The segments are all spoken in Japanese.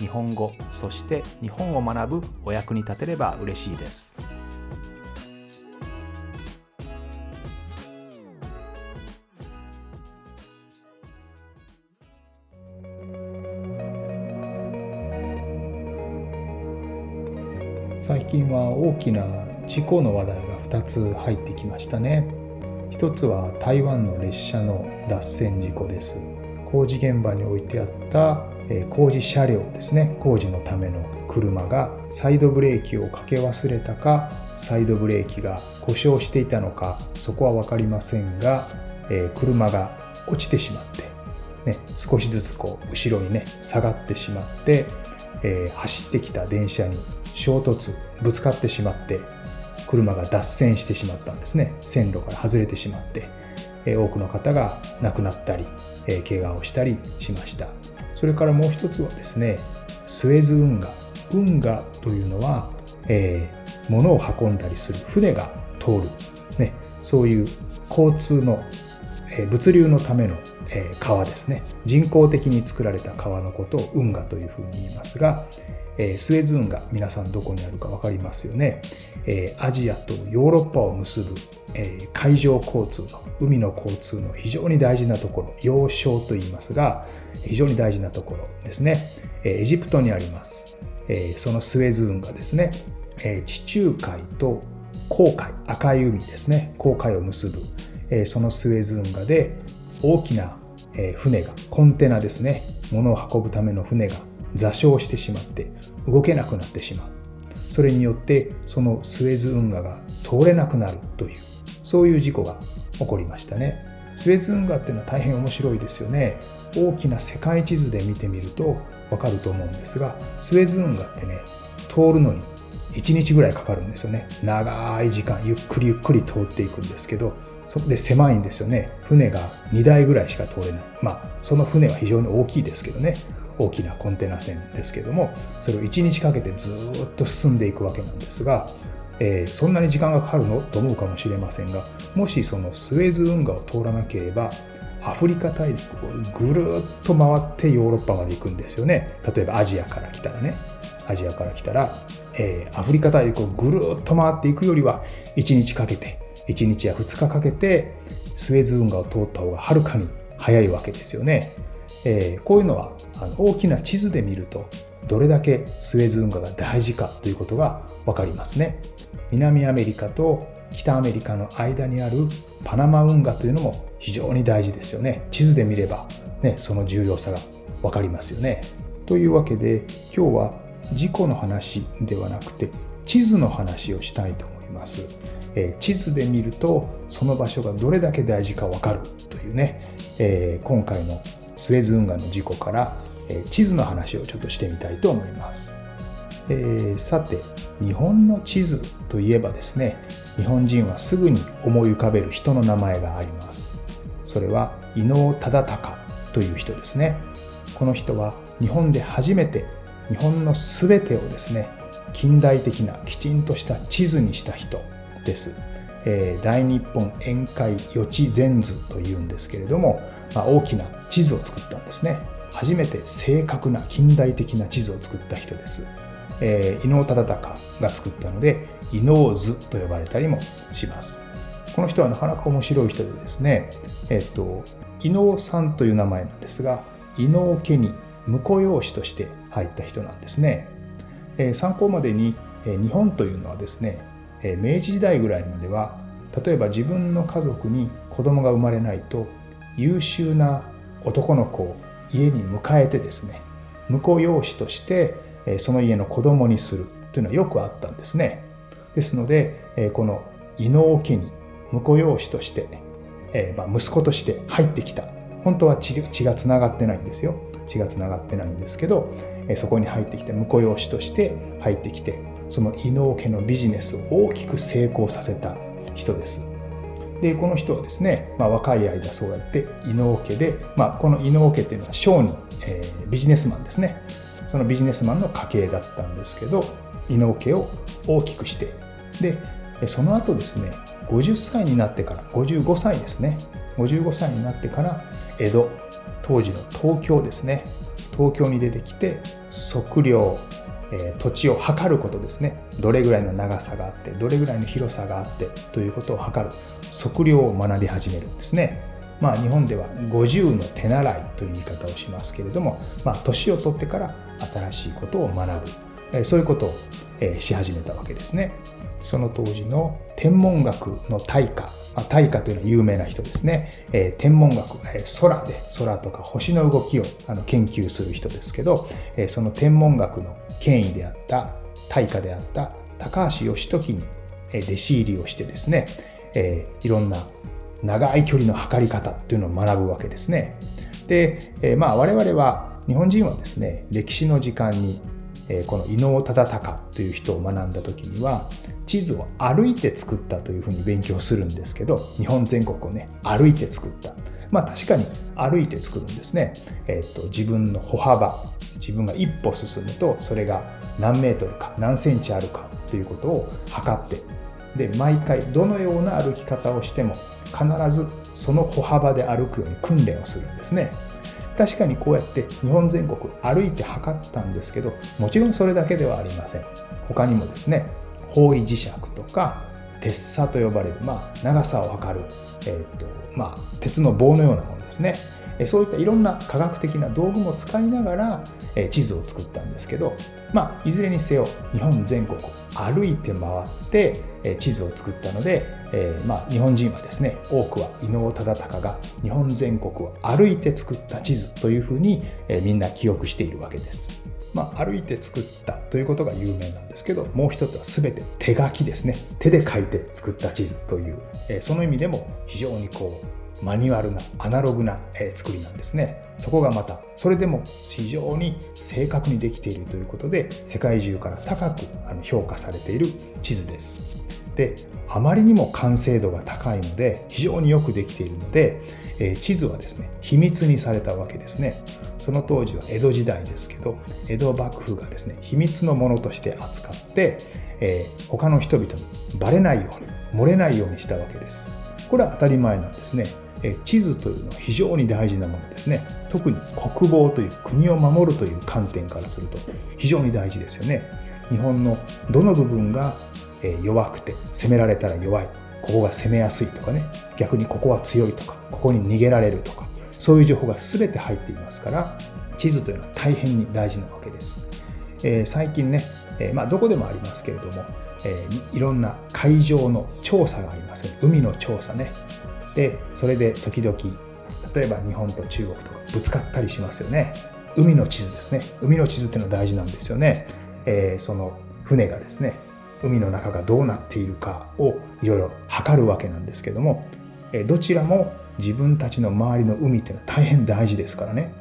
日本語そして日本を学ぶお役に立てれば嬉しいです。最近は大きな事故の話題が2つ入ってきましたね。一つは台湾の列車の脱線事故です。工事現場に置いてあった工事車両ですね。工事のための車がサイドブレーキをかけ忘れたかサイドブレーキが故障していたのかそこは分かりませんが、え車が落ちてしまって、ね、少しずつこう後ろにね下がってしまって、え、走ってきた電車に衝突ぶつかってしまって車が脱線してしまったんですね。線路から外れてしまって、え多くの方が亡くなったり、え怪我をしたりしました。それからもう一つはですねスエズ運河。運河というのは、えー、物を運んだりする船が通る、ね、そういう交通の、えー、物流のための、えー、川ですね。人工的に作られた川のことを運河というふうに言いますが、えスエズ運河皆さんどこにあるか分かりますよね、えアジアとヨーロッパを結ぶ、え海上交通の海の交通の非常に大事なところ要衝と言いますが非常に大事なところですね、えエジプトにあります、えそのスエズ運河ですね、え地中海と紅海赤い海ですね。紅海を結ぶ、えそのスエズ運河で大きな船がコンテナですね。物を運ぶための船が座礁してしまって動けなくなってしまう。それによってそのスエズ運河が通れなくなるというそういう事故が起こりましたね。スエズ運河っていうのは大変面白いですよね。大きな世界地図で見てみるとわかると思うんですがスエズ運河ってね通るのに1日ぐらいかかるんですよね。長い時間ゆっくりゆっくり通っていくんですけどそこで狭いんですよね。船が2台ぐらいしか通れない。まあその船は非常に大きいですけどね。大きなコンテナ船ですけどもそれを1日かけてずっと進んでいくわけなんですが、えー、そんなに時間がかかるのと思うかもしれませんがもしそのスエズ運河を通らなければアフリカ大陸をぐるっと回ってヨーロッパまで行くんですよね。例えばアジアから来たらね。アジアから来たら、えー、アフリカ大陸をぐるっと回っていくよりは1日かけて1日や2日かけてスエズ運河を通った方がはるかに早いわけですよね。えー、こういうのはあの大きな地図で見るとどれだけスエズ運河が大事かということが分かりますね。南アメリカと北アメリカの間にあるパナマ運河というのも非常に大事ですよね。地図で見れば、ね、その重要さが分かりますよね。というわけで今日は事故の話ではなくて地図の話をしたいと思います、えー、地図で見るとその場所がどれだけ大事か分かるというね、えー、今回のスエズ運河の事故から、え地図の話をちょっとしてみたいと思います。えー、さて日本の地図といえばですね日本人はすぐに思い浮かべる人の名前があります。それは伊能忠敬という人ですね。この人は日本で初めて日本の全てをですね近代的なきちんとした地図にした人です、えー、大日本宴会予知全図というんですけれどもまあ、大きな地図を作ったんですね。初めて正確な近代的な地図を作った人です、えー、伊能忠敬が作ったので伊能図と呼ばれたりもします。この人はなかなか面白い人でですね。えっと伊能さんという名前なんですが伊能家に婿養子として入った人なんですね、えー、参考までに、えー、日本というのはですね、えー、明治時代ぐらいまでは例えば自分の家族に子供が生まれないと優秀な男の子を家に迎えてですね婿養子としてその家の子供にするというのはよくあったんですね。ですのでこの伊能家に婿養子として、えま、息子として入ってきた。本当は血がつながってないんですよ。血がつながってないんですけどそこに入ってきて婿養子として入ってきてその伊能家のビジネスを大きく成功させた人です。でこの人はですね、まあ、若い間そうやって伊能家で、まあ、この伊能家っていうのは商人、えー、ビジネスマンですね。そのビジネスマンの家系だったんですけど伊能家を大きくしてでその後ですね50歳になってから55歳ですね。55歳になってから江戸当時の東京ですね。東京に出てきて測量。え土地を測ることですね。どれぐらいの長さがあってどれぐらいの広さがあってということを測る。測量を学び始めるんですね。まあ日本では50の手習いという言い方をしますけれども、まあ、年を取ってから新しいことを学ぶ、えそういうことを、えし始めたわけですね。その当時の天文学の大家、まあ、大家というのは有名な人ですね、えー、天文学、えー、空で空とか星の動きをあの研究する人ですけど、えー、その天文学の権威であった大家であった高橋義時に弟子入りをしてですね、えー、いろんな長い距離の測り方というのを学ぶわけですね。で、えー、まあ我々は日本人はですね歴史の時間にえこの伊能忠敬という人を学んだ時には地図を歩いて作ったというふうに勉強するんですけど日本全国をね歩いて作ったまあ確かに歩いて作るんですね、えーと、自分の歩幅自分が一歩進むとそれが何メートルか何センチあるかということを測ってで毎回どのような歩き方をしても必ずその歩幅で歩くように訓練をするんですね。確かにこうやって日本全国歩いて測ったんですけどもちろんそれだけではありません。他にもですね方位磁石とか鉄砂と呼ばれる、まあ、長さを測る、えーとまあ、鉄の棒のようなものですね。そういったいろんな科学的な道具も使いながら地図を作ったんですけど、まあ、いずれにせよ日本全国歩いて回って地図を作ったので、えー、まあ、日本人はですね多くは伊能忠敬が日本全国を歩いて作った地図というふうに、えみんな記憶しているわけです。まあ、歩いて作ったということが有名なんですけどもう一つは全て手書きですね手で書いて作った地図という、えその意味でも非常にこうマニュアルなアナログな作りなんですね。そこがまたそれでも非常に正確にできているということで世界中から高く評価されている地図です。であまりにも完成度が高いので非常によくできているので、え地図はですね秘密にされたわけですね。その当時は江戸時代ですけど江戸幕府がですね秘密のものとして扱って、えー、他の人々にバレないように漏れないようにしたわけです。これは当たり前なんですね。地図というのは非常に大事なものですね。特に国防という国を守るという観点からすると非常に大事ですよね。日本のどの部分が弱くて攻められたら弱いここが攻めやすいとかね。逆にここは強いとかここに逃げられるとかそういう情報が全て入っていますから地図というのは大変に大事なわけです、えー、最近ね、えー、まあ、どこでもありますけれども、えー、いろんな海上の調査がありますよね。海の調査ね。でそれで時々例えば日本と中国とかぶつかったりしますよね。海の地図ですね。海の地図っていうのは大事なんですよね、えー、その船がですね海の中がどうなっているかをいろいろ測るわけなんですけども、どちらも自分たちの周りの海っていうのは大変大事ですからね、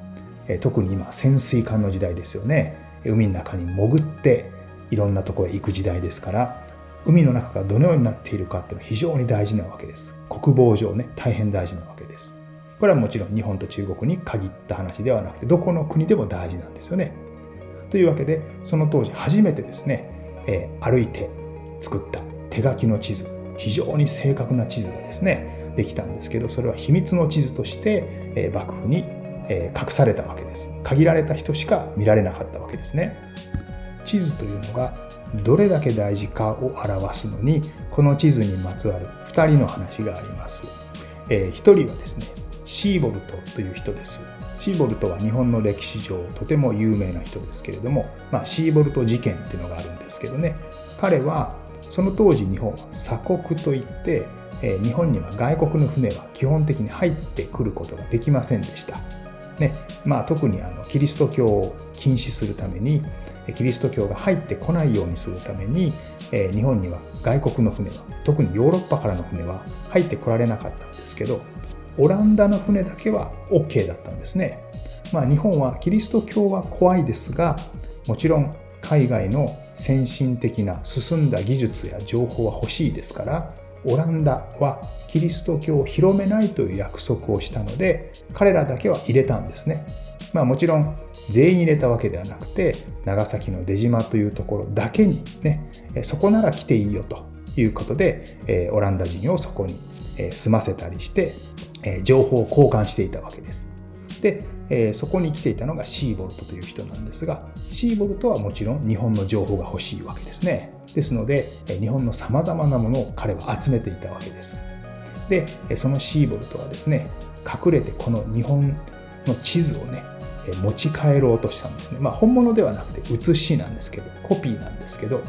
特に今潜水艦の時代ですよね。海の中に潜っていろんなとこへ行く時代ですから海の中がどのようになっているかっていうのは非常に大事なわけです。国防上ね、大変大事なわけです。これはもちろん日本と中国に限った話ではなくて、どこの国でも大事なんですよね。というわけで、その当時初めてですね、えー、歩いて作った手書きの地図、非常に正確な地図がですね、できたんですけど、それは秘密の地図として、えー、幕府に、えー、隠されたわけです。限られた人しか見られなかったわけですね。地図というのがどれだけ大事かを表すのにこの地図にまつわる2人の話があります、えー、1人はですねシーボルトという人です。シーボルトは日本の歴史上とても有名な人ですけれども、まあ、シーボルト事件っていうのがあるんですけどね。彼はその当時日本は鎖国といって、えー、日本には外国の船は基本的に入ってくることができませんでした。ね。まあ、特にあのキリスト教を禁止するためにキリスト教が入ってこないようにするために、え日本には外国の船は特にヨーロッパからの船は入ってこられなかったんですけどオランダの船だけは OK だったんですね。まあ、日本はキリスト教は怖いですがもちろん海外の先進的な進んだ技術や情報は欲しいですからオランダはキリスト教を広めないという約束をしたので彼らだけは入れたんですね。まあもちろん全員入れたわけではなくて長崎の出島というところだけにねそこなら来ていいよということでオランダ人をそこに住ませたりして情報を交換していたわけです。で、えー、そこに来ていたのがシーボルトという人なんですがシーボルトはもちろん日本の情報が欲しいわけですね。ですので日本のさまざまなものを彼は集めていたわけです。でそのシーボルトはですね隠れてこの日本の地図をね持ち帰ろうとしたんですね。まあ本物ではなくて写しなんですけどコピーなんですけど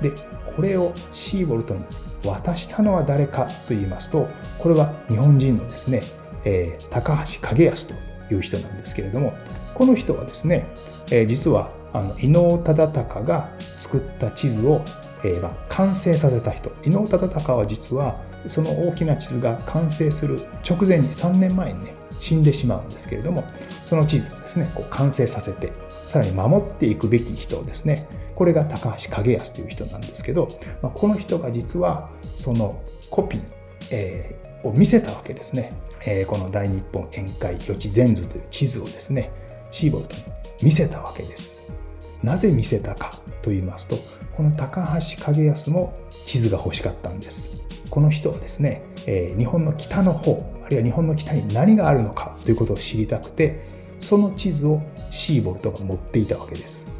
でこれをシーボルトに渡したのは誰かと言いますとこれは日本人のですね、えー、高橋景康という人なんですけれどもこの人はですね、え実はあの伊能忠敬が作った地図を、えま完成させた人。伊能忠敬は実はその大きな地図が完成する直前に3年前にね死んでしまうんですけれどもその地図をですねこう完成させてさらに守っていくべき人ですね。これが高橋景康という人なんですけど、まあ、この人が実はそのコピー、えー、を見せたわけですね。えこの大日本宴会予知全図という地図をですねシーボルトに見せたわけです。なぜ見せたかと言いますとこの高橋景康も地図が欲しかったんです。この人はですね、え日本の北の方あるいは日本の北に何があるのかということを知りたくてその地図をシーボルトが持っていたわけです。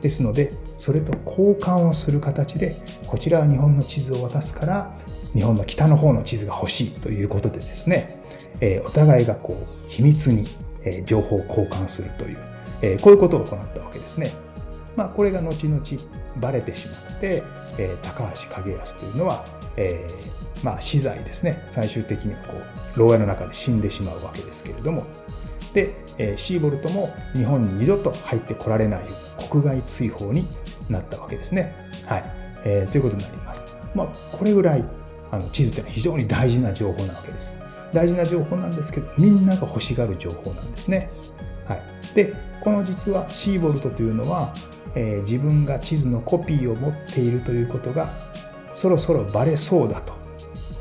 ですのでそれと交換をする形でこちらは日本の地図を渡すから日本の北の方の地図が欲しいということでですねえお互いがこう秘密に、え情報を交換するという、えこういうことを行ったわけですね。まあ、これが後々バレてしまって、え高橋景康というのは、え、まあ、死罪ですね最終的にはこう牢屋の中で死んでしまうわけですけれどもで、えシーボルトも日本に二度と入ってこられない国外追放になったわけですね。はいえー、ということになります。まあ、これぐらいあの地図というのは非常に大事な情報なわけです。大事な情報なんですけどみんなが欲しがる情報なんですね。はい、でこの実はシーボルトというのは、えー、自分が地図のコピーを持っているということがそろそろバレそうだと、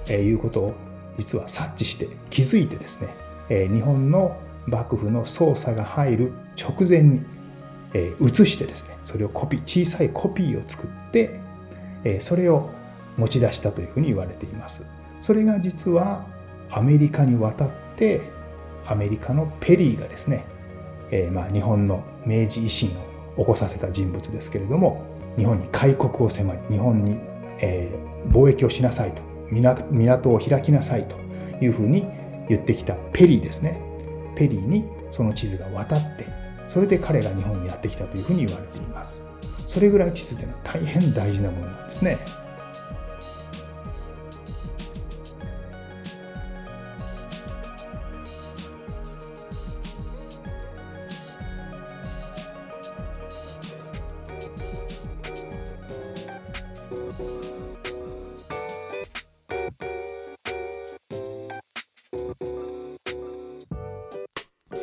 えー、いうことを実は察知して気づいてですね、えー、日本の幕府の捜査が入る直前に、えー、移してですねそれをコピー小さいコピーを作って、えー、それを持ち出したというふうに言われています。それが実はアメリカに渡ってアメリカのペリーがですね、えー、まあ日本の明治維新を起こさせた人物ですけれども日本に開国を迫り日本に、えー、貿易をしなさいと港を開きなさいというふうに言ってきたペリーですね。ペリーにその地図が渡ってそれで彼が日本にやってきたというふうに言われています。それぐらい地図というのは大変大事なものなんですね。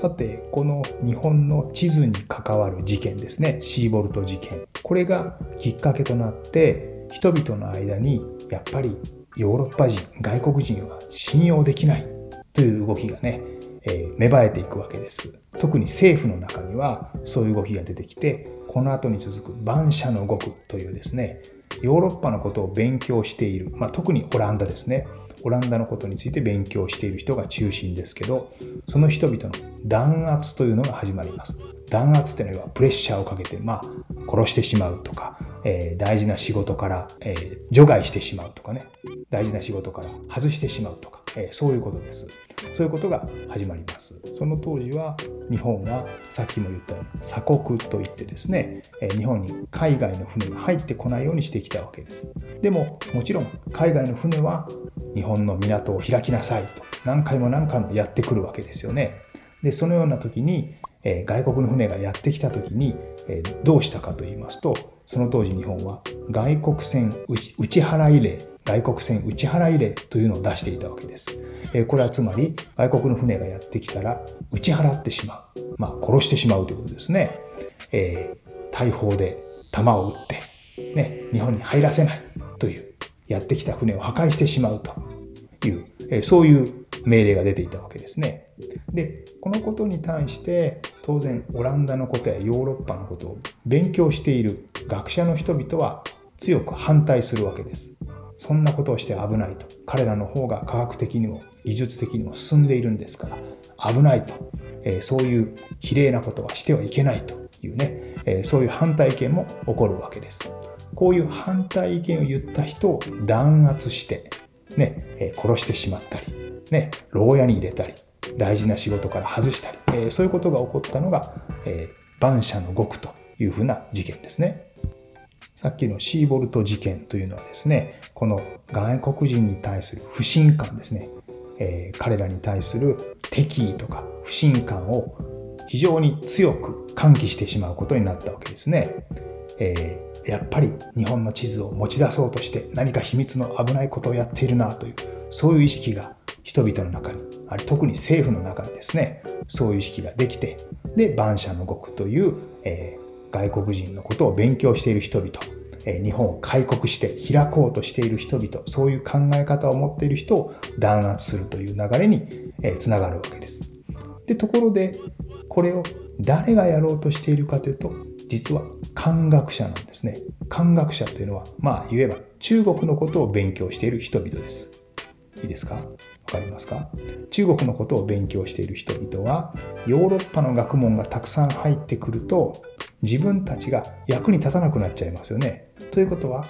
さてこの日本の地図に関わる事件ですね。シーボルト事件。これがきっかけとなって人々の間にやっぱりヨーロッパ人外国人は信用できないという動きがね、えー、芽生えていくわけです。特に政府の中にはそういう動きが出てきてこの後に続く万社の獄というですねヨーロッパのことを勉強している、まあ、特にオランダですね。オランダのことについて勉強している人が中心ですけどその人々の弾圧というのが始まります。弾圧っていうのはプレッシャーをかけて、まあ、殺してしまうとか、えー、大事な仕事から、えー、除外してしまうとかね。大事な仕事から外してしまうとか、えー、そういうことです。そういうことが始まります。その当時は日本はさっきも言ったように鎖国といってですねえ日本に海外の船が入ってこないようにしてきたわけです。でももちろん海外の船は日本の港を開きなさいと何回も何回もやってくるわけですよね。でそのような時に、え外国の船がやってきた時に、えどうしたかと言いますとその当時日本は外国船打ち払い令外国船打ち払い令というのを出していたわけです。えこれはつまり外国の船がやってきたら打ち払ってしまう。まあ殺してしまうということですね。えー、大砲で弾を撃って、ね、日本に入らせないという、やってきた船を破壊してしまうという、えそういう命令が出ていたわけですね。で、このことに対して当然オランダのことやヨーロッパのことを勉強している学者の人々は強く反対するわけです。そんなことをして危ないと。彼らの方が科学的にも技術的にも進んでいるんですから危ないと、えー、そういう比例なことはしてはいけないというね、えー、そういう反対意見も起こるわけです。こういう反対意見を言った人を弾圧して、ね、えー、殺してしまったり、ね、牢屋に入れたり、大事な仕事から外したり、えー、そういうことが起こったのが、えー、晩社の獄というふうな事件ですね。さっきのシーボルト事件というのはですね、この外国人に対する不信感ですね、えー、彼らに対する敵意とか不信感を非常に強く喚起してしまうことになったわけですね。えー、やっぱり日本の地図を持ち出そうとして何か秘密の危ないことをやっているなというそういう意識が人々の中にある特に政府の中にですねそういう意識ができてで晩社の獄という、えー、外国人のことを勉強している人々日本を開国して開こうとしている人々そういう考え方を持っている人を弾圧するという流れにつながるわけです。でところでこれを誰がやろうとしているかというと実は漢学者なんですね。漢学者というのはまあ言えば中国のことを勉強している人々です。いいですか？わかりますか？中国のことを勉強している人々はヨーロッパの学問がたくさん入ってくると自分たちが役に立たなくなっちゃいますよね。ということは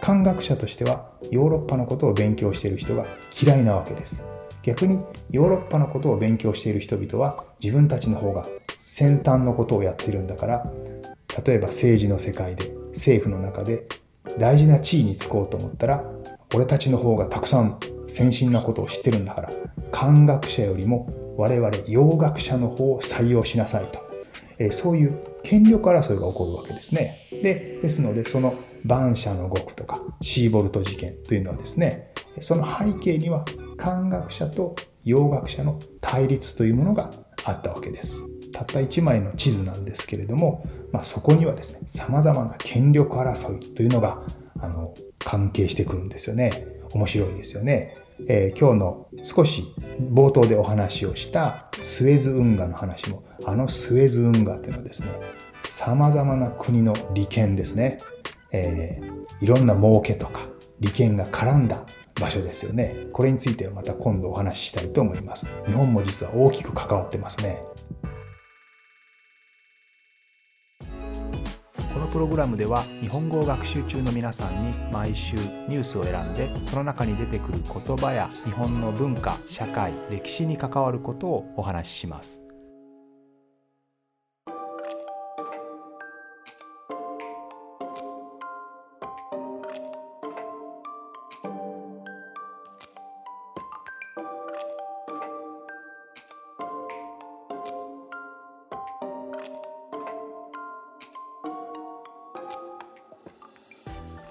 漢学者としてはヨーロッパのことを勉強している人が嫌いなわけです。逆にヨーロッパのことを勉強している人々は自分たちの方が先端のことをやっているんだから例えば政治の世界で政府の中で大事な地位につこうと思ったら俺たちの方がたくさん先進なことを知ってるんだから漢学者よりも我々洋学者の方を採用しなさいと、えそういう権力争いが起こるわけですね。でですのでその晩社の獄とかシーボルト事件というのはですねその背景には漢学者と洋学者の対立というものがあったわけです。たった1枚の地図なんですけれども、まあ、そこにはですね様々な権力争いというのがあの関係してくるんですよね。面白いですよね。えー、今日の少し冒頭でお話をしたスエズ運河の話もあのスエズ運河というのはですねさまざまな国の利権ですね、えー、いろんな儲けとか利権が絡んだ場所ですよね。これについてはまた今度お話ししたいと思います。日本も実は大きく関わってますね。プログラムでは日本語を学習中の皆さんに毎週ニュースを選んでその中に出てくる言葉や日本の文化社会歴史に関わることをお話しします。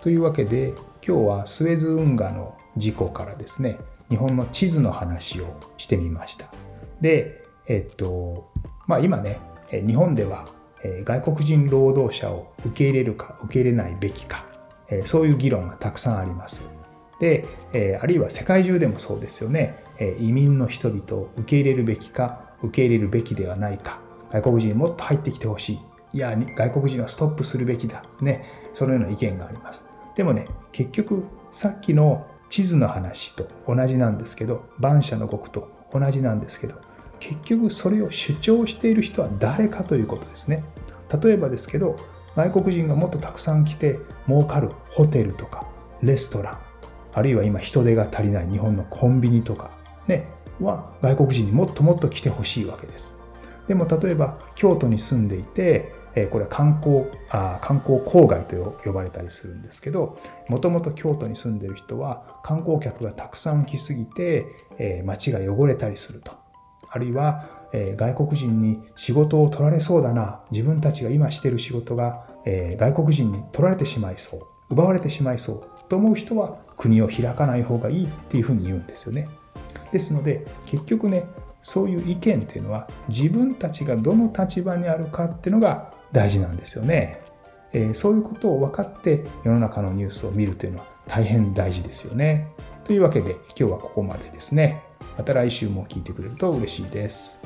というわけで今日はスエズ運河の事故からですね日本の地図の話をしてみました。で、えっとまあ、今ね日本では外国人労働者を受け入れるか受け入れないべきかそういう議論がたくさんあります。であるいは世界中でもそうですよね。移民の人々を受け入れるべきか受け入れるべきではないか。外国人もっと入ってきてほしい。いや外国人はストップするべきだ。ね。そのような意見があります。でもね結局さっきの地図の話と同じなんですけど晩社の国と同じなんですけど結局それを主張している人は誰かということですね。例えばですけど外国人がもっとたくさん来て儲かるホテルとかレストランあるいは今人手が足りない日本のコンビニとかねは外国人にもっともっと来てほしいわけです。でも例えば京都に住んでいてえこれは観光あ観光郊外と呼ばれたりするんですけどもともと京都に住んでる人は観光客がたくさん来すぎて、え街が汚れたりすると。あるいは、え外国人に仕事を取られそうだな。自分たちが今してる仕事が、え外国人に取られてしまいそう。奪われてしまいそう。と思う人は国を開かない方がいいっていうふうに言うんですよね。ですので結局ねそういう意見っていうのは自分たちがどの立場にあるかっていうのが大事なんですよね。え、そういうことを分かって世の中のニュースを見るというのは大変大事ですよね。というわけで今日はここまでですね。また来週も聞いてくれると嬉しいです。